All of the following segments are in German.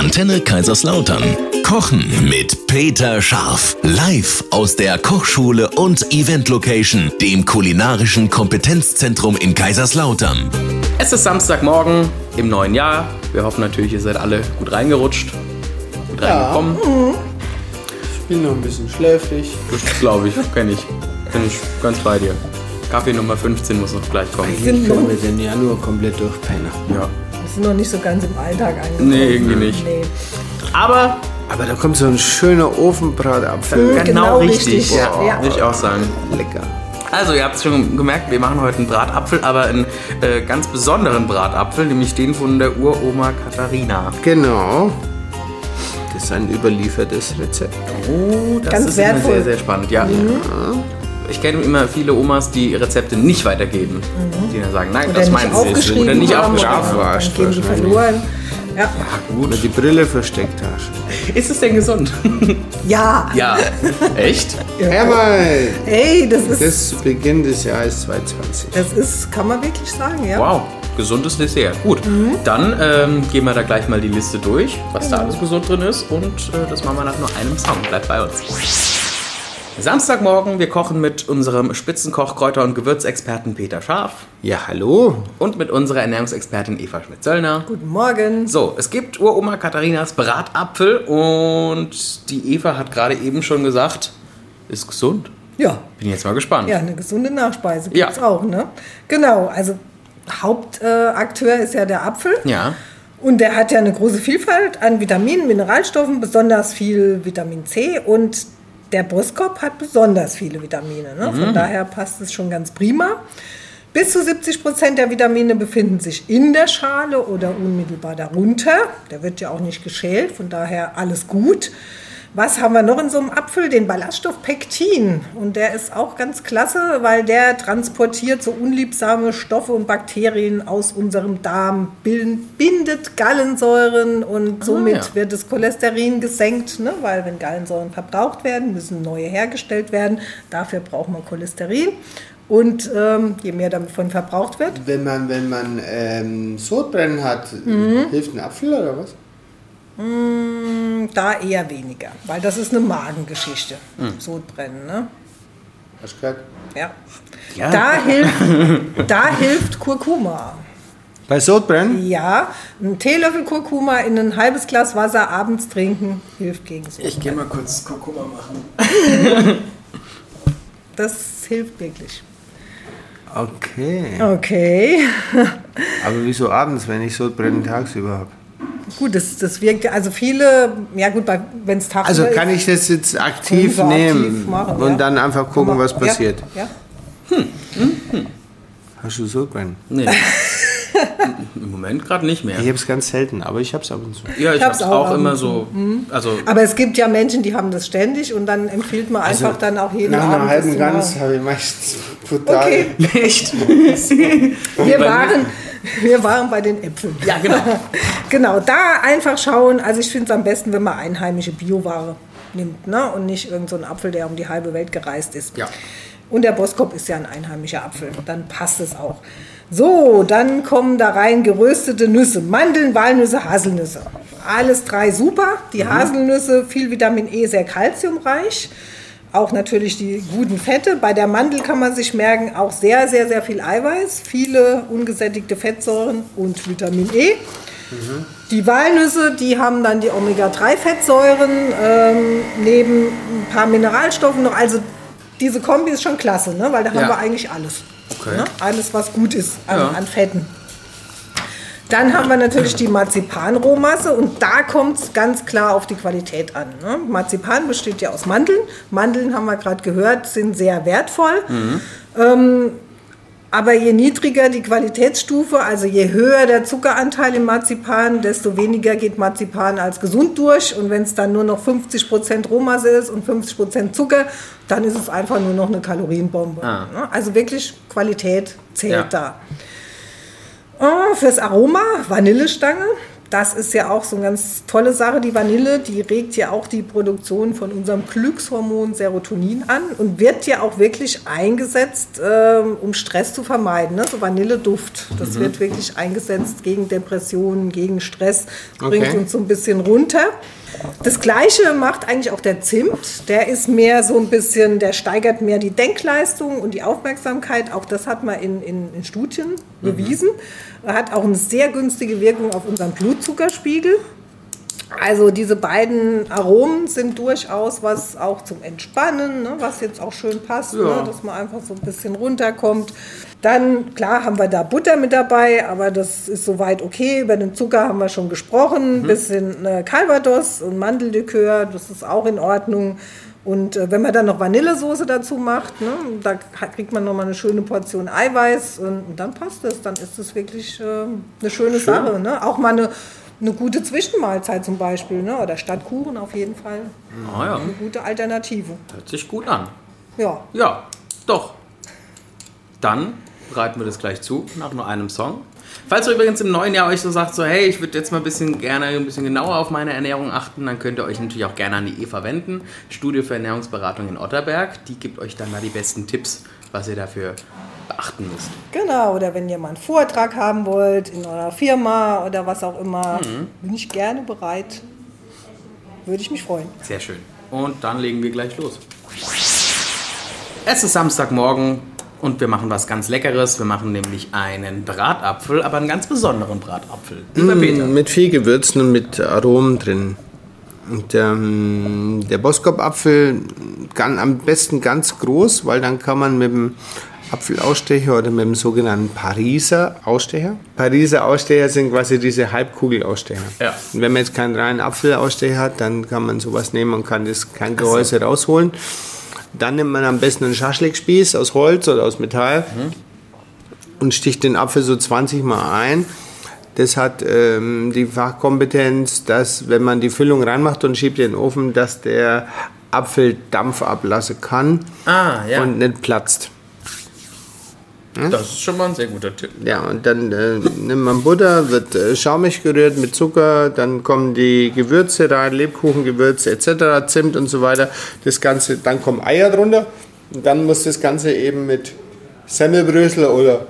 Antenne Kaiserslautern. Kochen mit Peter Scharf. Live aus der Kochschule und Event Location, dem kulinarischen Kompetenzzentrum in Kaiserslautern. Es ist Samstagmorgen im neuen Jahr. Wir hoffen natürlich, ihr seid alle gut reingerutscht, gut reingekommen. Ich bin noch ein bisschen schläfrig. Das glaube ich, kenne ich. Bin ich ganz bei dir. Kaffee Nummer 15 muss noch gleich kommen. Ich wir den Januar komplett durchpennen. Ja. Wir sind noch nicht so ganz im Alltag angekommen. Nee, irgendwie nicht. Nee. Aber Aber da kommt so ein schöner Ofenbratapfel. Mhm, genau richtig. Ja, Ja. würde ich auch sagen. Lecker. Also, ihr habt es schon gemerkt, wir machen heute einen Bratapfel, aber einen äh, ganz besonderen Bratapfel, nämlich den von der Uroma Katharina. Genau. Das ist ein überliefertes Rezept. Oh, das Ganz ist wertvoll. sehr, sehr spannend, ja. Ich kenne immer viele Omas, die Rezepte nicht weitergeben. Die dann sagen, nein, Mhm. Oder das meinen sie nicht. Oder nicht aufgeschrieben. oder gehen die verloren. Ja. Oder die Brille versteckt hast. Ist es denn gesund? ja. ja. Echt? Hermann! Ey, das ist, Das zu Beginn des Jahres 2020. das ist, kann man wirklich sagen, ja. Wow, gesundes Dessert. Gut, Mhm. dann ähm, gehen wir da gleich mal die Liste durch, was Genau. da alles gesund drin ist. Und äh, das machen wir nach nur einem Song. Bleibt bei uns. Samstagmorgen, wir kochen mit unserem Spitzenkoch, Kräuter- und Gewürzexperten Peter Scharf Ja, hallo. und mit unserer Ernährungsexpertin Eva Schmidt-Zöllner. Guten Morgen. So, es gibt Uroma Katharinas Bratapfel und die Eva hat gerade eben schon gesagt, ist gesund. Ja. Bin jetzt mal gespannt. Ja, eine gesunde Nachspeise Ja. gibt's auch, ne? Genau, also Hauptakteur äh, ist ja der Apfel. Ja. Und der hat ja eine große Vielfalt an Vitaminen, Mineralstoffen, besonders viel Vitamin C und der Brustkorb hat besonders viele Vitamine. Ne? Von daher passt es schon ganz prima. Bis zu 70 Prozent der Vitamine befinden sich in der Schale oder unmittelbar darunter. Der wird ja auch nicht geschält, von daher alles gut. Was haben wir noch in so einem Apfel? Den Ballaststoff Pektin. Und der ist auch ganz klasse, weil der transportiert so unliebsame Stoffe und Bakterien aus unserem Darm, bindet Gallensäuren und somit ja. wird das Cholesterin gesenkt, ne? weil wenn Gallensäuren verbraucht werden, müssen neue hergestellt werden. Dafür braucht man Cholesterin. Und ähm, je mehr davon verbraucht wird, Wenn man, wenn man ähm, Sodbrennen hat, Mhm. hilft ein Apfel oder was? da eher weniger, weil das ist eine Magengeschichte. Sodbrennen, ne? Hast du gehört? Ja. Ja. Da, hilft, da hilft Kurkuma. Bei Sodbrennen? Ja, ein Teelöffel Kurkuma in ein halbes Glas Wasser abends trinken hilft gegen Sodbrennen. Ich gehe mal kurz Kurkuma machen. Das hilft wirklich. Okay. Okay. Aber wieso abends, wenn ich Sodbrennen tagsüber habe? Gut, das, das wirkt, also viele, ja gut, wenn es tagsüber Also kann ist, ich das jetzt aktiv nehmen aktiv machen, und ja. dann einfach gucken, was Ja, passiert? Ja, Hast du Sodbrennen? Nee. Im Moment gerade nicht mehr. Ich habe es ganz selten, aber ich habe es ab und zu. Ja, ich Ich hab's hab's auch auch immer so. Also, Aber es gibt ja Menschen, die haben das ständig und dann empfiehlt man einfach dann auch jeden Also Nach Abend. einer halben Gans habe ich meistens total. Okay, echt? wir waren, wir waren bei den Äpfeln. Ja, genau. Genau, da einfach schauen. Also ich finde es am besten, wenn man einheimische Bioware nimmt ne? und nicht irgendeinen so einen Apfel, der um die halbe Welt gereist ist. Ja. Und der Boskop ist ja ein einheimischer Apfel. Dann passt es auch. So, dann kommen da rein geröstete Nüsse, Mandeln, Walnüsse, Haselnüsse. Alles drei super. Die Haselnüsse, viel Vitamin E, sehr kalziumreich. Auch natürlich die guten Fette. Bei der Mandel kann man sich merken, auch sehr, sehr, sehr viel Eiweiß, viele ungesättigte Fettsäuren und Vitamin E. Die Walnüsse, die haben dann die Omega-3-Fettsäuren, ähm, neben ein paar Mineralstoffen noch. Also diese Kombi ist schon klasse, ne? weil da haben Ja. wir eigentlich alles. Okay. Ne? Alles, was gut ist an, Ja. an Fetten. Dann haben wir natürlich die Marzipanrohmasse und da kommt es ganz klar auf die Qualität an. Ne? Marzipan besteht ja aus Mandeln. Mandeln, haben wir gerade gehört, sind sehr wertvoll. Ähm, aber je niedriger die Qualitätsstufe, also je höher der Zuckeranteil im Marzipan, desto weniger geht Marzipan als gesund durch. Und wenn es dann nur noch 50% Rohmasse ist und 50% Zucker, dann ist es einfach nur noch eine Kalorienbombe. Ah. Ne? Also wirklich Qualität zählt Ja. da. Oh, fürs Aroma Vanillestange. das ist ja auch so eine ganz tolle Sache. Die Vanille, die regt ja auch die Produktion von unserem Glückshormon Serotonin an und wird ja auch wirklich eingesetzt, ähm, um Stress zu vermeiden. Ne? So Vanilleduft, das Mhm. wird wirklich eingesetzt gegen Depressionen, gegen Stress, bringt Okay. uns so ein bisschen runter. Das Gleiche macht eigentlich auch der Zimt. Der ist mehr so ein bisschen, der steigert mehr die Denkleistung und die Aufmerksamkeit. Auch das hat man in, in, in Studien bewiesen. Er hat auch eine sehr günstige Wirkung auf unseren Blutzuckerspiegel. Also diese beiden Aromen sind durchaus was auch zum Entspannen, ne, was jetzt auch schön passt, Ja. ne, dass man einfach so ein bisschen runterkommt. Dann, klar, haben wir da Butter mit dabei, aber das ist soweit okay. Über den Zucker haben wir schon gesprochen. Ein bisschen äh, Calvados und Mandellikör, das ist auch in Ordnung. Und äh, wenn man dann noch Vanillesoße dazu macht, ne, da kriegt man nochmal eine schöne Portion Eiweiß und, und dann passt es. Dann ist es wirklich äh, eine schöne Sache. Ne? Auch mal eine, eine gute Zwischenmahlzeit zum Beispiel. Ne? Oder statt Kuchen auf jeden Fall Ah ja, eine gute Alternative. hört sich gut an. Ja. Ja, doch. Dann bereiten wir das gleich zu, nach nur einem Song. Falls ihr übrigens im neuen Jahr euch so sagt, so hey, ich würde jetzt mal ein bisschen gerne ein bisschen genauer auf meine Ernährung achten, dann könnt ihr euch natürlich auch gerne an die Eva wenden, Studio für Ernährungsberatung in Otterberg. Die gibt euch dann da die besten Tipps, was ihr dafür beachten müsst. Genau, oder wenn ihr mal einen Vortrag haben wollt in eurer Firma oder was auch immer, bin ich gerne bereit. Würde ich mich freuen. Sehr schön. Und dann legen wir gleich los. Es ist Samstagmorgen und wir machen was ganz Leckeres. Wir machen nämlich einen Bratapfel, aber einen ganz besonderen Bratapfel. Mm, Mit viel Gewürzen und mit Aromen drin. Und ähm, der Boskop-Apfel kann am besten ganz groß, weil dann kann man mit dem Apfelausstecher oder mit dem sogenannten Pariser Ausstecher. Pariser Ausstecher sind quasi diese Halbkugelausstecher. Ja. Und wenn man jetzt keinen reinen Apfelausstecher hat, dann kann man sowas nehmen und kann das kein Gehäuse rausholen. Dann nimmt man am besten einen Schaschlikspieß aus Holz oder aus Metall und sticht den Apfel so 20 Mal ein. Das hat ähm, die Fachkompetenz, dass wenn man die Füllung reinmacht und schiebt in den Ofen, dass der Apfel Dampf ablassen kann Ah, ja. und nicht platzt. Das ist schon mal ein sehr guter Tipp. Ja, und dann äh, nimmt man Butter, wird äh, schaumig gerührt mit Zucker, dann kommen die Gewürze rein, Lebkuchengewürze etc., Zimt und so weiter. Das Ganze, dann kommen Eier drunter und dann muss das Ganze eben mit Semmelbrösel oder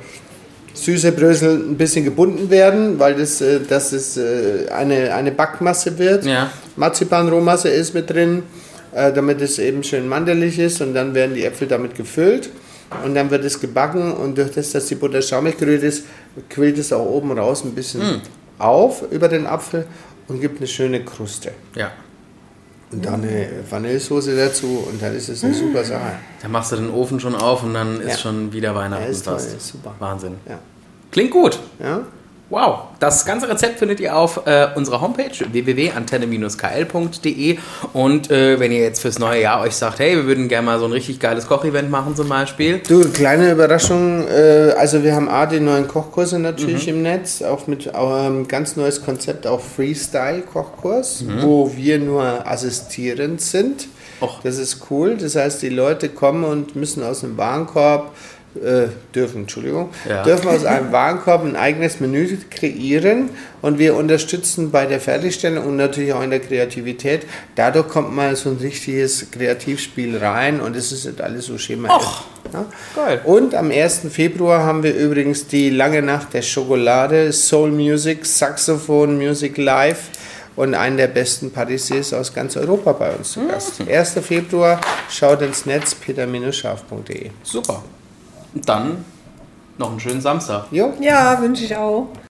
süße Brösel ein bisschen gebunden werden, weil das, äh, dass es äh, eine, eine Backmasse wird. Ja. Marzipanrohmasse ist mit drin, äh, damit es eben schön mandelig ist und dann werden die Äpfel damit gefüllt und dann wird es gebacken und durch das, dass die Butter schaumig gerührt ist, quillt es auch oben raus ein bisschen Hm. auf über den Apfel und gibt eine schöne Kruste. Ja. Und dann eine Vanillesoße dazu und dann ist es eine super Sache. Dann machst du den Ofen schon auf und dann ist Ja. schon wieder Weihnachten Ja, ist toll, fast. ist super. Wahnsinn. Ja. Klingt gut. Ja? Wow. Das ganze Rezept findet ihr auf äh, unserer Homepage www.antenne-kl.de und äh, wenn ihr jetzt fürs neue Jahr euch sagt, hey, wir würden gerne mal so ein richtig geiles Kochevent machen zum Beispiel. Du, kleine Überraschung. Äh, also wir haben A, die neuen Kochkurse natürlich Mhm. im Netz, auch mit ähm, ganz neues Konzept, auch Freestyle-Kochkurs, Mhm. wo wir nur assistierend sind. Och. Das ist cool. Das heißt, die Leute kommen und müssen aus dem Warenkorb, äh, dürfen, Entschuldigung, Ja. dürfen aus einem Warenkorb ein eigenes Menü kreieren und wir unterstützen bei der Fertigstellung und natürlich auch in der Kreativität. Dadurch kommt mal so ein richtiges Kreativspiel rein und es ist nicht alles so schema. Och. Ja? Geil. Und am 1. Februar haben wir übrigens die lange Nacht der Schokolade, Soul Music, Saxophon Music Live und einen der besten Patissiers aus ganz Europa bei uns zu Gast. 1. Februar, schaut ins Netz peter-scharf.de. Super. Und dann noch einen schönen Samstag. Jo. Ja, wünsche ich auch.